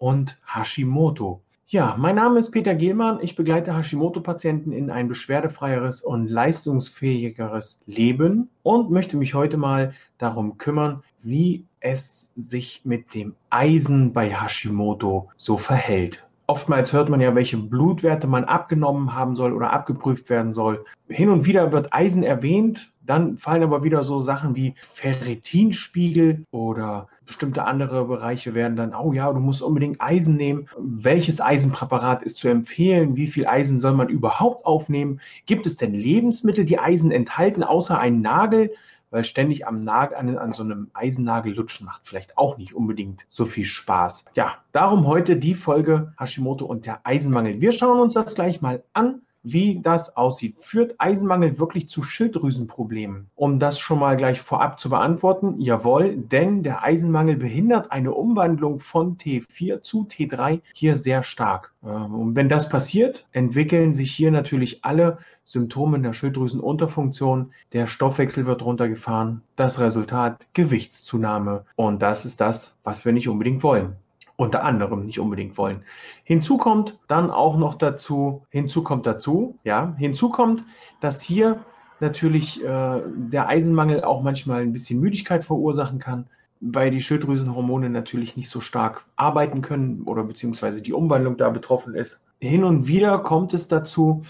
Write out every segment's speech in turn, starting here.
und Hashimoto. Ja, mein Name ist Peter Gehlmann. Ich begleite Hashimoto-Patienten in ein beschwerdefreieres und leistungsfähigeres Leben und möchte mich heute mal darum kümmern, wie es sich mit dem Eisen bei Hashimoto so verhält. Oftmals hört man ja, welche Blutwerte man abgenommen haben soll oder abgeprüft werden soll. Hin und wieder wird Eisen erwähnt, dann fallen aber wieder so Sachen wie Ferritinspiegel oder bestimmte andere Bereiche werden dann, oh ja, du musst unbedingt Eisen nehmen. Welches Eisenpräparat ist zu empfehlen? Wie viel Eisen soll man überhaupt aufnehmen? Gibt es denn Lebensmittel, die Eisen enthalten, außer einen Nagel? Weil ständig am Nagel, an, an so einem Eisennagel lutschen macht vielleicht auch nicht unbedingt so viel Spaß. Ja, darum heute die Folge Hashimoto und der Eisenmangel. Wir schauen uns das gleich mal an wie das aussieht. Führt Eisenmangel wirklich zu Schilddrüsenproblemen? Um das schon mal gleich vorab zu beantworten, jawohl, denn der Eisenmangel behindert eine Umwandlung von T4 zu T3 hier sehr stark. Ähm, und wenn das passiert, entwickeln sich hier natürlich alle Symptome der Schilddrüsenunterfunktion. Der Stoffwechsel wird runtergefahren. Das Resultat Gewichtszunahme. Und das ist das, was wir nicht unbedingt wollen unter anderem nicht unbedingt wollen. Hinzu kommt dann auch noch dazu, hinzu kommt dazu, ja, hinzu kommt, dass hier natürlich äh, der Eisenmangel auch manchmal ein bisschen Müdigkeit verursachen kann, weil die Schilddrüsenhormone natürlich nicht so stark arbeiten können oder beziehungsweise die Umwandlung da betroffen ist. Hin und wieder kommt es dazu,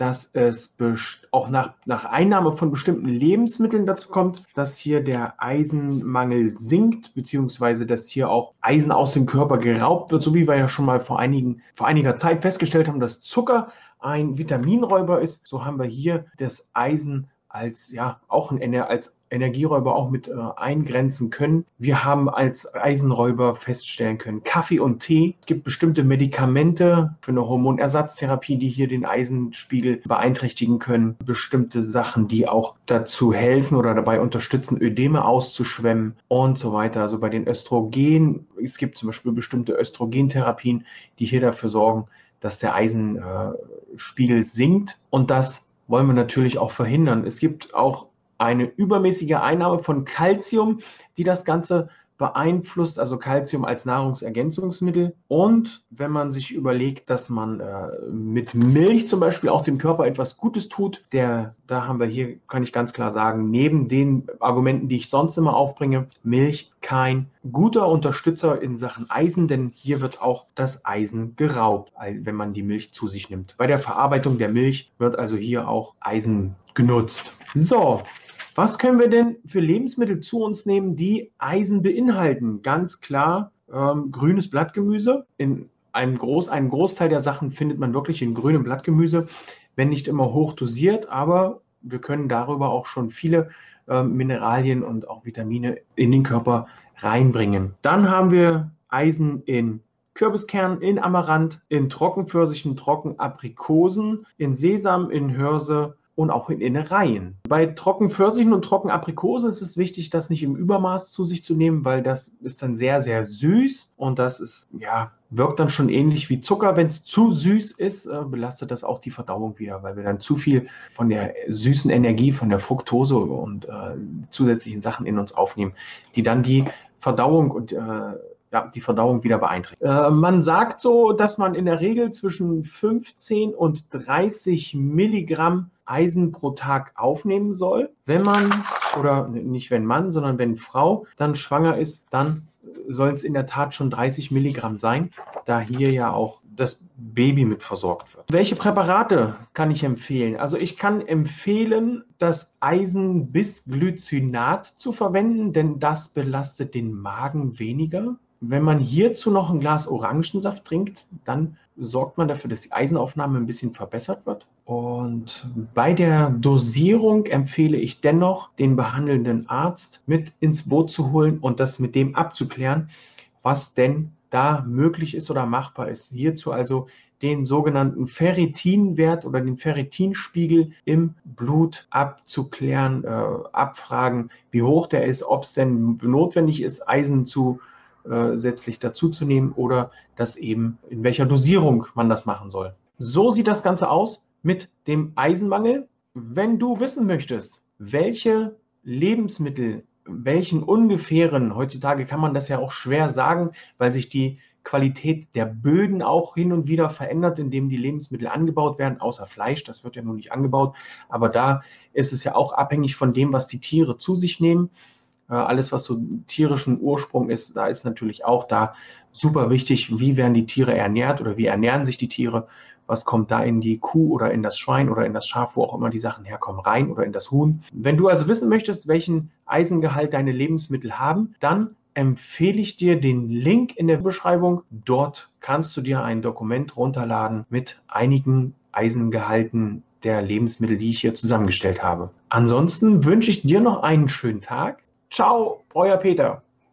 dass es auch nach, nach Einnahme von bestimmten Lebensmitteln dazu kommt, dass hier der Eisenmangel sinkt, beziehungsweise dass hier auch Eisen aus dem Körper geraubt wird, so wie wir ja schon mal vor, einigen, vor einiger Zeit festgestellt haben, dass Zucker ein Vitaminräuber ist. So haben wir hier das Eisen als ja auch ein als Energieräuber auch mit äh, eingrenzen können. Wir haben als Eisenräuber feststellen können, Kaffee und Tee. Es gibt bestimmte Medikamente für eine Hormonersatztherapie, die hier den Eisenspiegel beeinträchtigen können. Bestimmte Sachen, die auch dazu helfen oder dabei unterstützen, Ödeme auszuschwemmen und so weiter. Also bei den Östrogen, es gibt zum Beispiel bestimmte Östrogentherapien, die hier dafür sorgen, dass der Eisenspiegel äh, sinkt und das wollen wir natürlich auch verhindern. Es gibt auch eine übermäßige Einnahme von Kalzium, die das Ganze beeinflusst, also Kalzium als Nahrungsergänzungsmittel. Und wenn man sich überlegt, dass man äh, mit Milch zum Beispiel auch dem Körper etwas Gutes tut, der, da haben wir hier, kann ich ganz klar sagen, neben den Argumenten, die ich sonst immer aufbringe, Milch kein guter Unterstützer in Sachen Eisen, denn hier wird auch das Eisen geraubt, wenn man die Milch zu sich nimmt. Bei der Verarbeitung der Milch wird also hier auch Eisen genutzt. So, was können wir denn für Lebensmittel zu uns nehmen, die Eisen beinhalten? Ganz klar ähm, grünes Blattgemüse. In einem, Groß, einem Großteil der Sachen findet man wirklich in grünem Blattgemüse, wenn nicht immer hoch dosiert, aber wir können darüber auch schon viele äh, Mineralien und auch Vitamine in den Körper reinbringen. Dann haben wir Eisen in Kürbiskernen, in Amaranth, in Trockenpfirsichen, Trockenaprikosen, in Sesam, in Hörse und auch in Innereien. Bei Trockenpfirsichen und Trockenaprikosen ist es wichtig, das nicht im Übermaß zu sich zu nehmen, weil das ist dann sehr, sehr süß und das ist, ja, wirkt dann schon ähnlich wie Zucker. Wenn es zu süß ist, äh, belastet das auch die Verdauung wieder, weil wir dann zu viel von der süßen Energie, von der Fructose und äh, zusätzlichen Sachen in uns aufnehmen, die dann die Verdauung und äh, ja, die Verdauung wieder beeinträchtigt. Äh, man sagt so, dass man in der Regel zwischen 15 und 30 Milligramm Eisen pro Tag aufnehmen soll. Wenn man, oder nicht wenn Mann, sondern wenn Frau dann schwanger ist, dann sollen es in der Tat schon 30 Milligramm sein, da hier ja auch das Baby mit versorgt wird. Welche Präparate kann ich empfehlen? Also ich kann empfehlen, das Eisenbisglycinat zu verwenden, denn das belastet den Magen weniger. Wenn man hierzu noch ein Glas Orangensaft trinkt, dann sorgt man dafür, dass die Eisenaufnahme ein bisschen verbessert wird. Und bei der Dosierung empfehle ich dennoch, den behandelnden Arzt mit ins Boot zu holen und das mit dem abzuklären, was denn da möglich ist oder machbar ist. Hierzu also den sogenannten Ferritinwert oder den Ferritinspiegel im Blut abzuklären, äh, abfragen, wie hoch der ist, ob es denn notwendig ist, Eisen zusätzlich äh, dazuzunehmen oder das eben in welcher Dosierung man das machen soll. So sieht das Ganze aus mit dem Eisenmangel. Wenn du wissen möchtest, welche Lebensmittel, welchen ungefähren, heutzutage kann man das ja auch schwer sagen, weil sich die Qualität der Böden auch hin und wieder verändert, indem die Lebensmittel angebaut werden, außer Fleisch, das wird ja nun nicht angebaut. Aber da ist es ja auch abhängig von dem, was die Tiere zu sich nehmen. Äh, alles, was so tierischen Ursprung ist, da ist natürlich auch da super wichtig, wie werden die Tiere ernährt oder wie ernähren sich die Tiere was kommt da in die Kuh oder in das Schwein oder in das Schaf, wo auch immer die Sachen herkommen, rein oder in das Huhn. Wenn du also wissen möchtest, welchen Eisengehalt deine Lebensmittel haben, dann empfehle ich dir den Link in der Beschreibung. Dort kannst du dir ein Dokument runterladen mit einigen Eisengehalten der Lebensmittel, die ich hier zusammengestellt habe. Ansonsten wünsche ich dir noch einen schönen Tag. Ciao, euer Peter.